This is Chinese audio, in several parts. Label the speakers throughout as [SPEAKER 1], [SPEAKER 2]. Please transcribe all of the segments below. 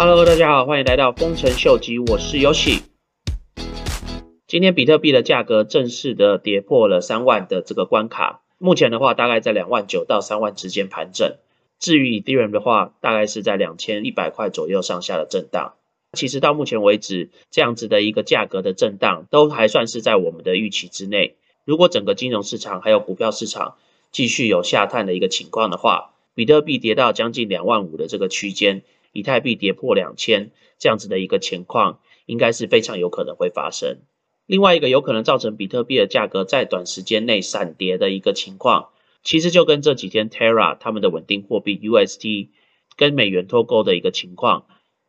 [SPEAKER 1] Hello，大家好，欢迎来到丰臣秀吉，我是 Yoshi。今天比特币的价格正式的跌破了三万的这个关卡，目前的话大概在两万九到三万之间盘整。至于以太坊的话，大概是在两千一百块左右上下的震荡。其实到目前为止，这样子的一个价格的震荡都还算是在我们的预期之内。如果整个金融市场还有股票市场继续有下探的一个情况的话，比特币跌到将近两万五的这个区间，以太币跌破两千这样子的一个情况，应该是非常有可能会发生。另外一个有可能造成比特币的价格在短时间内闪跌的一个情况，其实就跟这几天 Terra 他们的稳定货币 UST 跟美元脱钩的一个情况。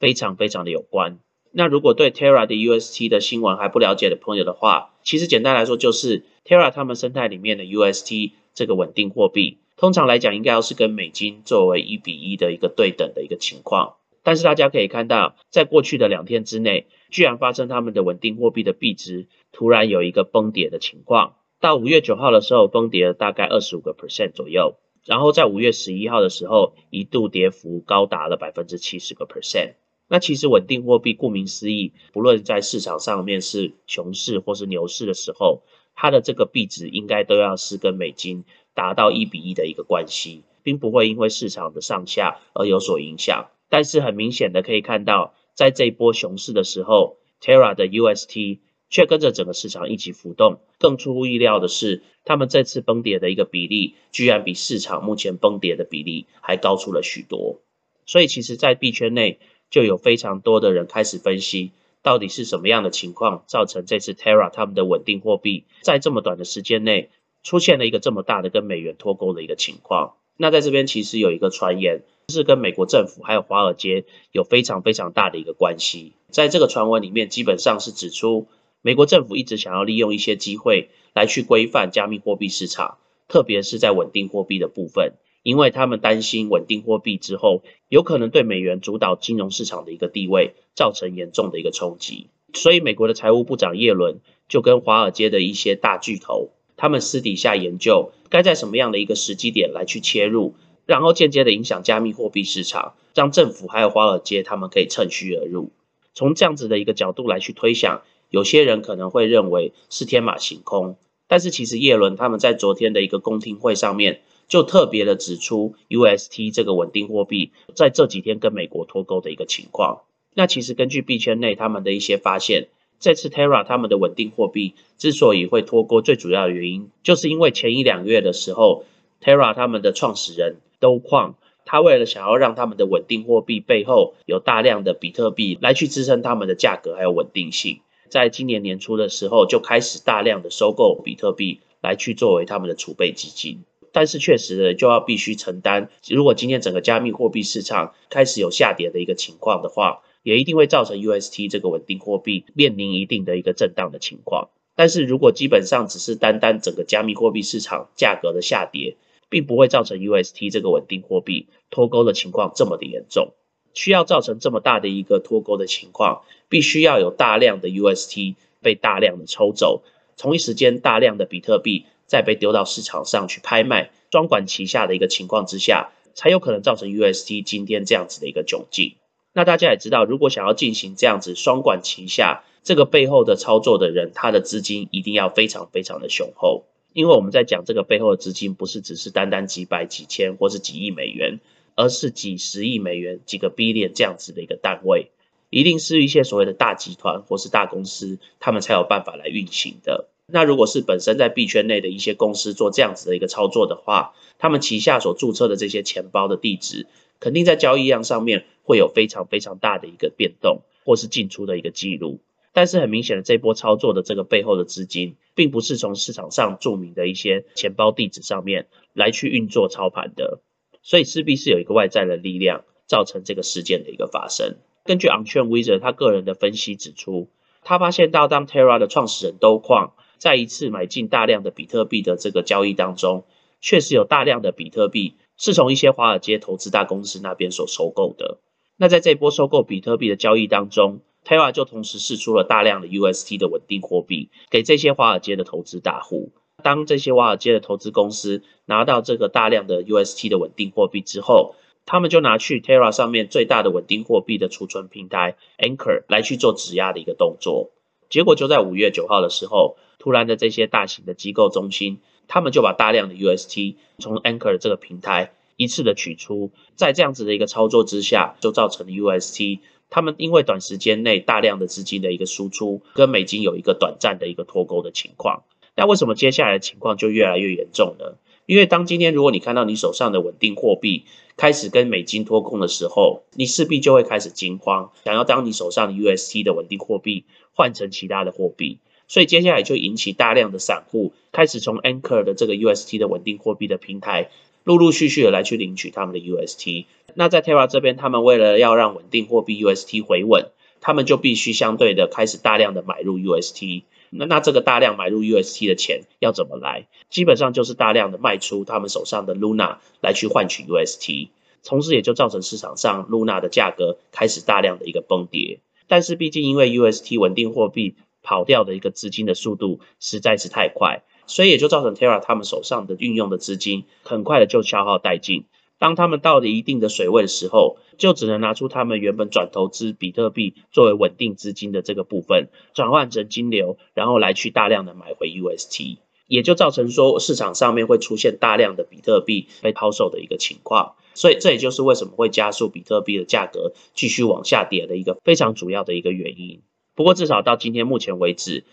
[SPEAKER 1] 非常非常的有关。那如果对 Terra 的 UST 的新闻还不了解的朋友的话，其实简单来说就是 Terra 他们生态里面的 UST 这个稳定货币，通常来讲应该要是跟美金作为一比一的一个对等的一个情况。但是大家可以看到，在过去的两天之内，居然发生他们的稳定货币的币值突然有一个崩跌的情况。到五月九号的时候，崩跌了大概二十五个 percent 左右。然后在五月十一号的时候，一度跌幅高达了百分之七十个 percent。那其实稳定货币顾名思义，不论在市场上面是熊市或是牛市的时候，它的这个币值应该都要是跟美金达到一比一的一个关系，并不会因为市场的上下而有所影响。但是很明显的可以看到，在这一波熊市的时候，Terra 的 UST 却跟着整个市场一起浮动。更出乎意料的是，他们这次崩跌的一个比例，居然比市场目前崩跌的比例还高出了许多。所以其实，在币圈内，就有非常多的人开始分析，到底是什么样的情况造成这次 Terra 他们的稳定货币在这么短的时间内出现了一个这么大的跟美元脱钩的一个情况。那在这边其实有一个传言，是跟美国政府还有华尔街有非常非常大的一个关系。在这个传闻里面，基本上是指出美国政府一直想要利用一些机会来去规范加密货币市场，特别是在稳定货币的部分。因为他们担心稳定货币之后有可能对美元主导金融市场的一个地位造成严重的一个冲击，所以美国的财务部长耶伦就跟华尔街的一些大巨头，他们私底下研究该在什么样的一个时机点来去切入，然后间接的影响加密货币市场，让政府还有华尔街他们可以趁虚而入。从这样子的一个角度来去推想，有些人可能会认为是天马行空，但是其实耶伦他们在昨天的一个公听会上面。就特别的指出，UST 这个稳定货币在这几天跟美国脱钩的一个情况。那其实根据币圈内他们的一些发现，这次 Terra 他们的稳定货币之所以会脱钩，最主要的原因就是因为前一两个月的时候，Terra 他们的创始人都矿，他为了想要让他们的稳定货币背后有大量的比特币来去支撑他们的价格还有稳定性，在今年年初的时候就开始大量的收购比特币来去作为他们的储备基金。但是确实就要必须承担，如果今天整个加密货币市场开始有下跌的一个情况的话，也一定会造成 UST 这个稳定货币面临一定的一个震荡的情况。但是如果基本上只是单单整个加密货币市场价格的下跌，并不会造成 UST 这个稳定货币脱钩的情况这么的严重。需要造成这么大的一个脱钩的情况，必须要有大量的 UST 被大量的抽走，同一时间大量的比特币。再被丢到市场上去拍卖，双管齐下的一个情况之下，才有可能造成 UST 今天这样子的一个窘境。那大家也知道，如果想要进行这样子双管齐下，这个背后的操作的人，他的资金一定要非常非常的雄厚。因为我们在讲这个背后的资金，不是只是单单几百、几千或是几亿美元，而是几十亿美元、几个 billion 这样子的一个单位，一定是一些所谓的大集团或是大公司，他们才有办法来运行的。那如果是本身在币圈内的一些公司做这样子的一个操作的话，他们旗下所注册的这些钱包的地址，肯定在交易量上面会有非常非常大的一个变动，或是进出的一个记录。但是很明显的，这波操作的这个背后的资金，并不是从市场上著名的一些钱包地址上面来去运作操盘的，所以势必是有一个外在的力量造成这个事件的一个发生。根据 Onchain Wizard 他个人的分析指出，他发现到当 Terra 的创始人都矿。再一次买进大量的比特币的这个交易当中，确实有大量的比特币是从一些华尔街投资大公司那边所收购的。那在这波收购比特币的交易当中，Terra 就同时释出了大量的 UST 的稳定货币给这些华尔街的投资大户。当这些华尔街的投资公司拿到这个大量的 UST 的稳定货币之后，他们就拿去 Terra 上面最大的稳定货币的储存平台 Anchor 来去做质押的一个动作。结果就在五月九号的时候，突然的这些大型的机构中心，他们就把大量的 UST 从 Anchor 这个平台一次的取出，在这样子的一个操作之下，就造成了 UST 他们因为短时间内大量的资金的一个输出，跟美金有一个短暂的一个脱钩的情况。那为什么接下来的情况就越来越严重呢？因为当今天如果你看到你手上的稳定货币开始跟美金脱空的时候，你势必就会开始惊慌，想要将你手上的 UST 的稳定货币换成其他的货币，所以接下来就引起大量的散户开始从 Anchor 的这个 UST 的稳定货币的平台陆陆续续的来去领取他们的 UST。那在 Terra 这边，他们为了要让稳定货币 UST 回稳，他们就必须相对的开始大量的买入 UST。那那这个大量买入 UST 的钱要怎么来？基本上就是大量的卖出他们手上的 Luna 来去换取 UST，同时也就造成市场上 Luna 的价格开始大量的一个崩跌。但是毕竟因为 UST 稳定货币跑掉的一个资金的速度实在是太快，所以也就造成 Terra 他们手上的运用的资金很快的就消耗殆尽。当他们到了一定的水位的时候，就只能拿出他们原本转投资比特币作为稳定资金的这个部分，转换成金流，然后来去大量的买回 UST，也就造成说市场上面会出现大量的比特币被抛售的一个情况。所以这也就是为什么会加速比特币的价格继续往下跌的一个非常主要的一个原因。不过至少到今天目前为止，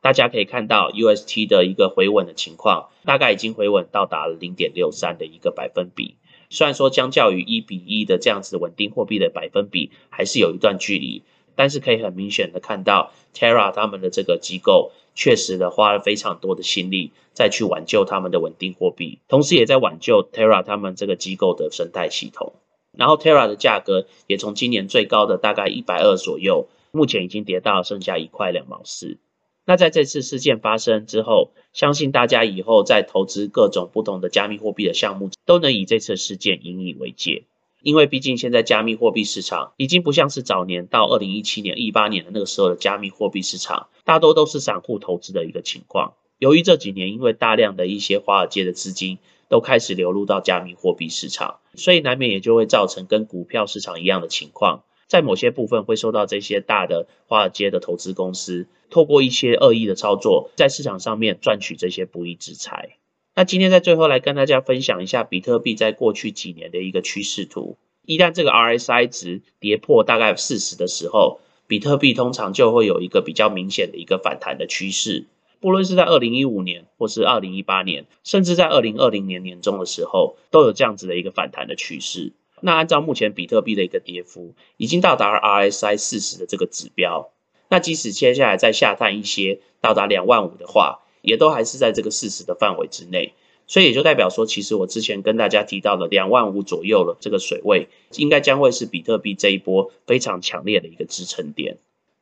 [SPEAKER 1] 大家可以看到 UST 的一个回稳的情况，大概已经回稳到达了零点六三的一个百分比。虽然说相较于一比一的这样子稳定货币的百分比还是有一段距离，但是可以很明显的看到 Terra 他们的这个机构确实的花了非常多的心力再去挽救他们的稳定货币，同时也在挽救 Terra 他们这个机构的生态系统。然后 Terra 的价格也从今年最高的大概一百二左右，目前已经跌到剩下一块两毛四。那在这次事件发生之后，相信大家以后在投资各种不同的加密货币的项目，都能以这次事件引以为戒。因为毕竟现在加密货币市场已经不像是早年到二零一七年、一八年的那个时候的加密货币市场，大多都是散户投资的一个情况。由于这几年因为大量的一些华尔街的资金都开始流入到加密货币市场，所以难免也就会造成跟股票市场一样的情况。在某些部分会受到这些大的华尔街的投资公司透过一些恶意的操作，在市场上面赚取这些不义之财。那今天在最后来跟大家分享一下比特币在过去几年的一个趋势图。一旦这个 RSI 值跌破大概四十的时候，比特币通常就会有一个比较明显的一个反弹的趋势。不论是在二零一五年，或是二零一八年，甚至在二零二零年年中的时候，都有这样子的一个反弹的趋势。那按照目前比特币的一个跌幅，已经到达了 RSI 四十的这个指标。那即使接下来再下探一些，到达两万五的话，也都还是在这个四十的范围之内。所以也就代表说，其实我之前跟大家提到的两万五左右的这个水位，应该将会是比特币这一波非常强烈的一个支撑点。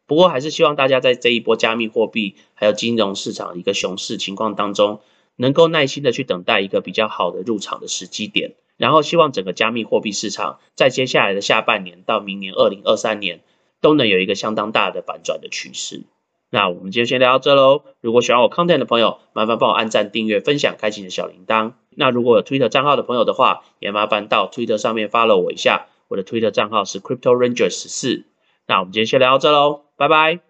[SPEAKER 1] 不过还是希望大家在这一波加密货币还有金融市场一个熊市情况当中，能够耐心的去等待一个比较好的入场的时机点。然后希望整个加密货币市场在接下来的下半年到明年二零二三年都能有一个相当大的反转的趋势。那我们今天先聊到这喽。如果喜欢我 content 的朋友，麻烦帮我按赞、订阅、分享、开启你的小铃铛。那如果有 Twitter 账号的朋友的话，也麻烦到 Twitter 上面 follow 我一下。我的 Twitter 账号是 Crypto Ranger 十四。那我们今天先聊到这喽，拜拜。